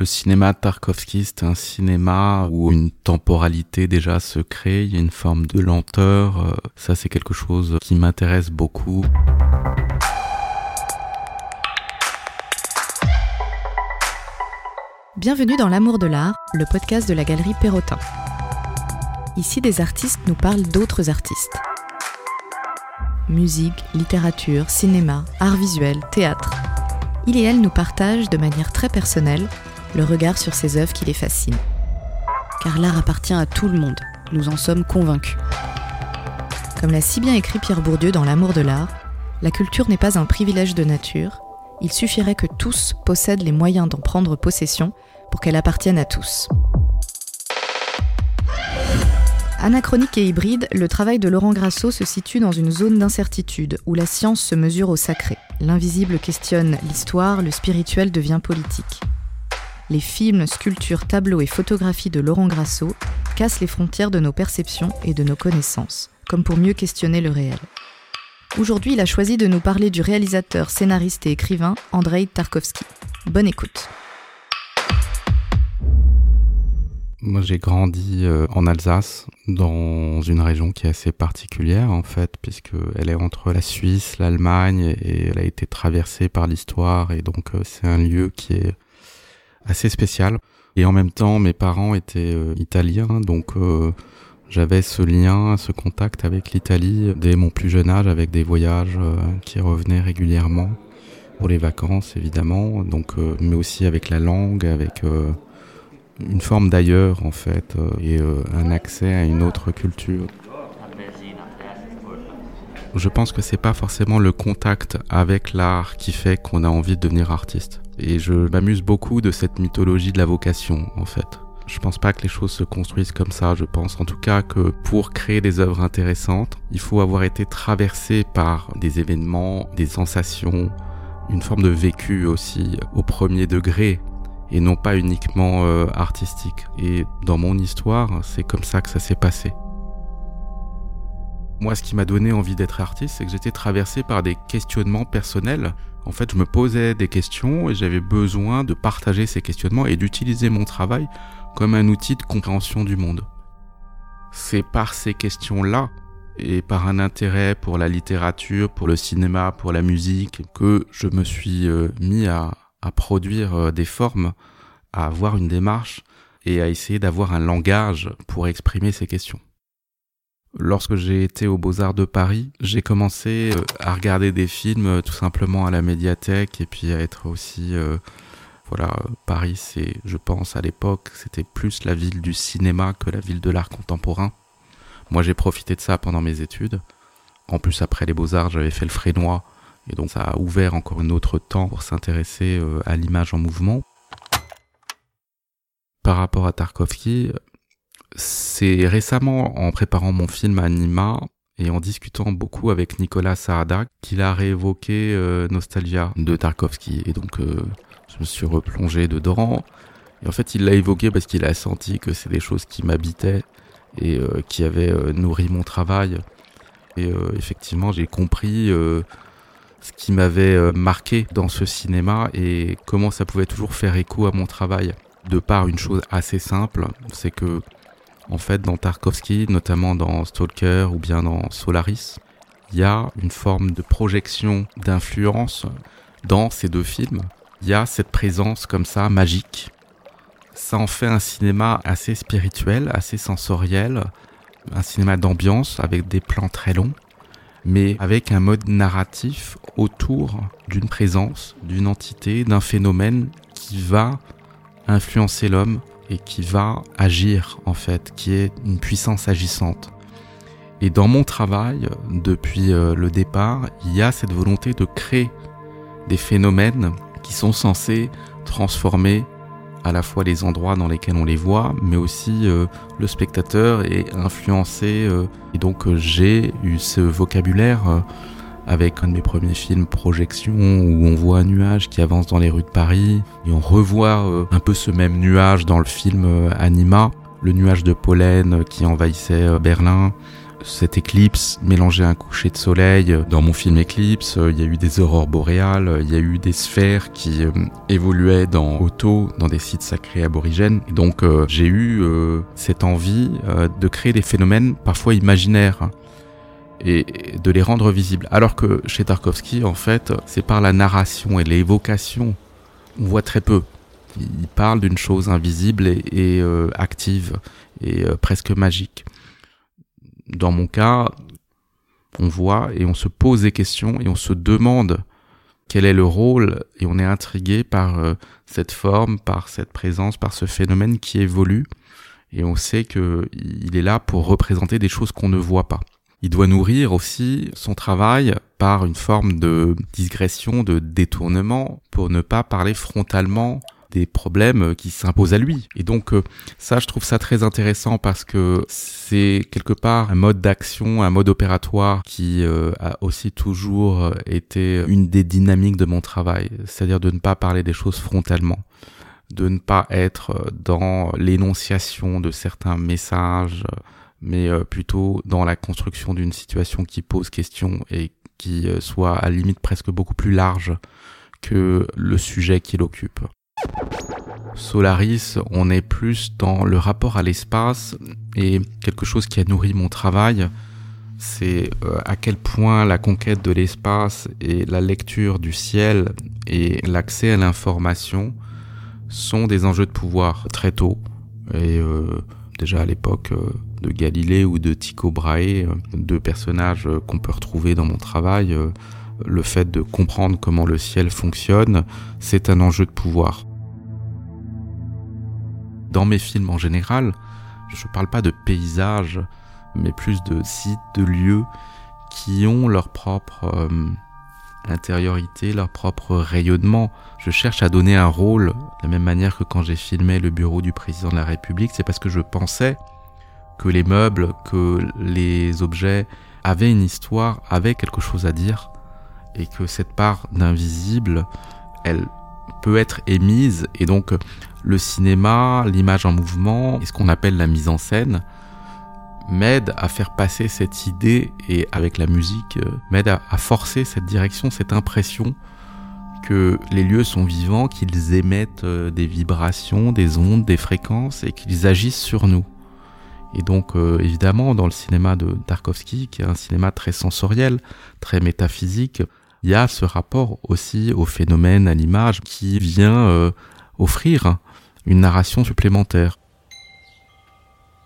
Le cinéma Tarkovsky, c'est un cinéma où une temporalité déjà se crée, il y a une forme de lenteur. Euh, ça, c'est quelque chose qui m'intéresse beaucoup. Bienvenue dans L'amour de l'art, le podcast de la galerie Perrotin. Ici, des artistes nous parlent d'autres artistes. Musique, littérature, cinéma, art visuel, théâtre. Il et elle nous partagent de manière très personnelle le regard sur ces œuvres qui les fascinent. Car l'art appartient à tout le monde, nous en sommes convaincus. Comme l'a si bien écrit Pierre Bourdieu dans L'amour de l'art, la culture n'est pas un privilège de nature, il suffirait que tous possèdent les moyens d'en prendre possession pour qu'elle appartienne à tous. Anachronique et hybride, le travail de Laurent Grasso se situe dans une zone d'incertitude où la science se mesure au sacré. L'invisible questionne l'histoire, le spirituel devient politique les films, sculptures, tableaux et photographies de Laurent Grasso cassent les frontières de nos perceptions et de nos connaissances, comme pour mieux questionner le réel. Aujourd'hui, il a choisi de nous parler du réalisateur, scénariste et écrivain Andrei Tarkovsky. Bonne écoute. Moi, j'ai grandi euh, en Alsace, dans une région qui est assez particulière, en fait, puisqu'elle est entre la Suisse, l'Allemagne, et elle a été traversée par l'histoire, et donc euh, c'est un lieu qui est assez spécial. Et en même temps, mes parents étaient euh, italiens, donc euh, j'avais ce lien, ce contact avec l'Italie dès mon plus jeune âge, avec des voyages euh, qui revenaient régulièrement pour les vacances, évidemment. Donc, mais aussi avec la langue, avec une forme d'ailleurs en fait, et un accès à une autre culture. Je pense que c'est pas forcément le contact avec l'art qui fait qu'on a envie de devenir artiste. Et je m'amuse beaucoup de cette mythologie de la vocation, en fait. Je pense pas que les choses se construisent comme ça. Je pense en tout cas que pour créer des œuvres intéressantes, il faut avoir été traversé par des événements, des sensations, une forme de vécu aussi au premier degré et non pas uniquement euh, artistique. Et dans mon histoire, c'est comme ça que ça s'est passé. Moi, ce qui m'a donné envie d'être artiste, c'est que j'étais traversé par des questionnements personnels. En fait, je me posais des questions et j'avais besoin de partager ces questionnements et d'utiliser mon travail comme un outil de compréhension du monde. C'est par ces questions-là et par un intérêt pour la littérature, pour le cinéma, pour la musique, que je me suis euh, mis à, à produire euh, des formes, à avoir une démarche et à essayer d'avoir un langage pour exprimer ces questions. Lorsque j'ai été aux Beaux-Arts de Paris, j'ai commencé euh, à regarder des films euh, tout simplement à la médiathèque et puis à être aussi euh, voilà, Paris c'est je pense à l'époque, c'était plus la ville du cinéma que la ville de l'art contemporain. Moi, j'ai profité de ça pendant mes études. En plus après les Beaux-Arts, j'avais fait le Frénois et donc ça a ouvert encore un autre temps pour s'intéresser à l'image en mouvement. Par rapport à Tarkovsky, c'est récemment, en préparant mon film Anima, et en discutant beaucoup avec Nicolas Saada, qu'il a réévoqué euh, Nostalgia de Tarkovsky. Et donc, euh, je me suis replongé dedans. Et en fait, il l'a évoqué parce qu'il a senti que c'est des choses qui m'habitaient et euh, qui avaient nourri mon travail. Et effectivement, j'ai compris ce qui m'avait marqué dans ce cinéma et comment ça pouvait toujours faire écho à mon travail. De par une chose assez simple, c'est que en fait, dans Tarkovsky, notamment dans Stalker ou bien dans Solaris, il y a une forme de projection d'influence dans ces deux films. Il y a cette présence comme ça, magique. Ça en fait un cinéma assez spirituel, assez sensoriel, un cinéma d'ambiance avec des plans très longs, mais avec un mode narratif autour d'une présence, d'une entité, d'un phénomène qui va influencer l'homme et qui va agir en fait, qui est une puissance agissante. Et dans mon travail, depuis euh, le départ, il y a cette volonté de créer des phénomènes qui sont censés transformer à la fois les endroits dans lesquels on les voit, mais aussi euh, le spectateur et influencer. Euh, et donc j'ai eu ce vocabulaire avec un de mes premiers films Projection où on voit un nuage qui avance dans les rues de Paris et on revoit euh, un peu ce même nuage dans le film euh, Anima, le nuage de pollen qui envahissait euh, Berlin, cette éclipse mélanger un coucher de soleil. Dans mon film Éclipse, il y a eu des aurores boréales, il y a eu des sphères qui euh, évoluaient dans Otto, dans des sites sacrés aborigènes. Et donc euh, j'ai eu euh, cette envie de créer des phénomènes parfois imaginaires et de les rendre visibles. Alors que chez Tarkovsky, en fait, c'est par la narration et l'évocation, on voit très peu. Il parle d'une chose invisible et, active et presque magique dans mon cas, on voit et on se pose des questions et on se demande quel est le rôle et on est intrigué par euh, cette forme, par cette présence, par ce phénomène qui évolue et on sait que il est là pour représenter des choses qu'on ne voit pas. Il doit nourrir aussi son travail par une forme de digression, de détournement pour ne pas parler frontalement des problèmes qui s'imposent à lui. Et donc euh, ça, je trouve ça très intéressant parce que c'est quelque part un mode d'action, un mode opératoire qui euh, a aussi toujours été une des dynamiques de mon travail, c'est-à-dire de ne pas parler des choses frontalement de ne pas être dans l'énonciation de certains messages, mais euh, plutôt dans la construction d'une situation qui pose question et qui soit à la limite presque beaucoup plus large que le sujet qui l'occupe. Solaris, on est plus dans le rapport à l'espace et quelque chose qui a nourri mon travail, c'est euh, à quel point la conquête de l'espace et la lecture du ciel et l'accès à l'information sont des enjeux de pouvoir très tôt. Et euh, déjà à l'époque euh, de Galilée ou de Tycho Brahe, deux personnages qu'on peut retrouver dans mon travail, le fait de comprendre comment le ciel fonctionne, c'est un enjeu de pouvoir. Dans mes films en général, je ne parle pas de paysages, mais plus de sites, de lieux qui ont leur propre euh, intériorité, leur propre rayonnement. Je cherche à donner un rôle, de la même manière que quand j'ai filmé le bureau du président de la République, c'est parce que je pensais que les meubles, que les objets avaient une histoire, avaient quelque chose à dire, et que cette part d'invisible, elle peut être émise, et donc le cinéma, l'image en mouvement et ce qu'on appelle la mise en scène m'aide à faire passer cette idée et avec la musique euh, m'aide à, forcer cette direction, cette impression que les lieux sont vivants, qu'ils émettent euh, des vibrations, des ondes, des fréquences et qu'ils agissent sur nous. Et donc euh, évidemment dans le cinéma de Tarkovsky, qui est un cinéma très sensoriel, très métaphysique, il y a ce rapport aussi au phénomène, à l'image, qui vient offrir une narration supplémentaire.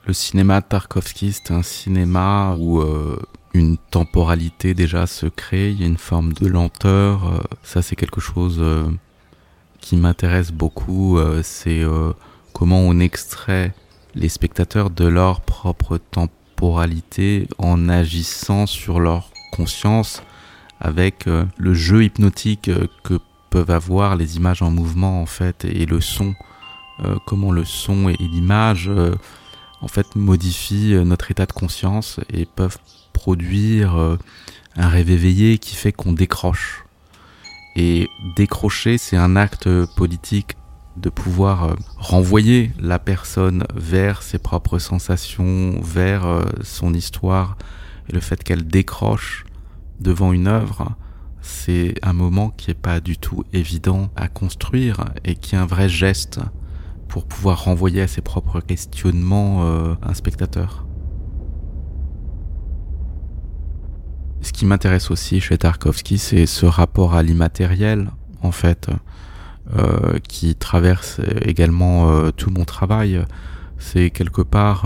Le cinéma de Tarkovsky, c'est un cinéma où euh, une temporalité déjà se crée, il y a une forme de lenteur. Euh, ça, c'est quelque chose euh, qui m'intéresse beaucoup. c'est comment on extrait les spectateurs de leur propre temporalité en agissant sur leur conscience avec le jeu hypnotique que peuvent avoir les images en mouvement en fait et le son comment le son et, l'image en fait modifient euh, notre état de conscience et peuvent produire un rêve éveillé qui fait qu'on décroche. Et décrocher, c'est un acte politique de pouvoir renvoyer la personne vers ses propres sensations, vers son histoire. Et le fait qu'elle décroche devant une œuvre, c'est un moment qui n'est pas du tout évident à construire et qui est un vrai geste pour pouvoir renvoyer à ses propres questionnements euh, un spectateur. Ce qui m'intéresse aussi chez Tarkovsky, c'est ce rapport à l'immatériel, en fait, euh, qui traverse également euh, tout mon travail. C'est quelque part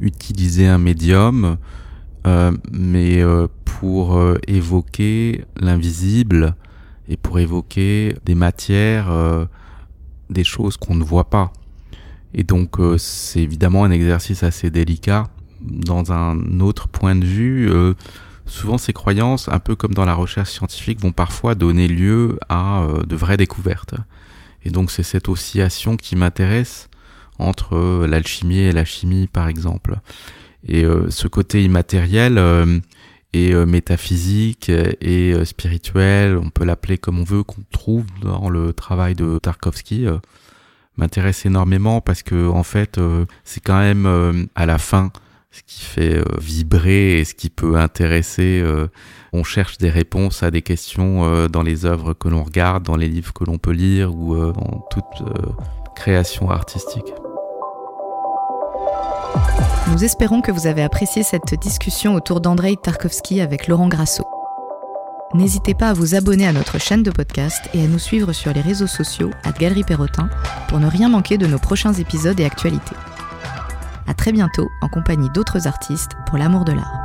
utiliser un médium, mais pour évoquer l'invisible et pour évoquer des matières des choses qu'on ne voit pas. Et donc euh, c'est évidemment un exercice assez délicat. Dans un autre point de vue, euh, souvent ces croyances, un peu comme dans la recherche scientifique, vont parfois donner lieu à euh, de vraies découvertes. Et donc c'est cette oscillation qui m'intéresse entre l'alchimie et la chimie par exemple. Et ce côté immatériel et métaphysique et spirituel, on peut l'appeler comme on veut, qu'on trouve dans le travail de Tarkovsky, m'intéresse énormément parce que en fait, c'est quand même à la fin, ce qui fait euh, vibrer et ce qui peut intéresser. Euh, on cherche des réponses à des questions euh, dans les œuvres que l'on regarde, dans les livres que l'on peut lire ou dans toute création artistique. Nous espérons que vous avez apprécié cette discussion autour d'Andrei Tarkovsky avec Laurent Grasso. N'hésitez pas à vous abonner à notre chaîne de podcast et à nous suivre sur les réseaux sociaux à Galerie Perrotin pour ne rien manquer de nos prochains épisodes et actualités. À très bientôt en compagnie d'autres artistes pour l'amour de l'art.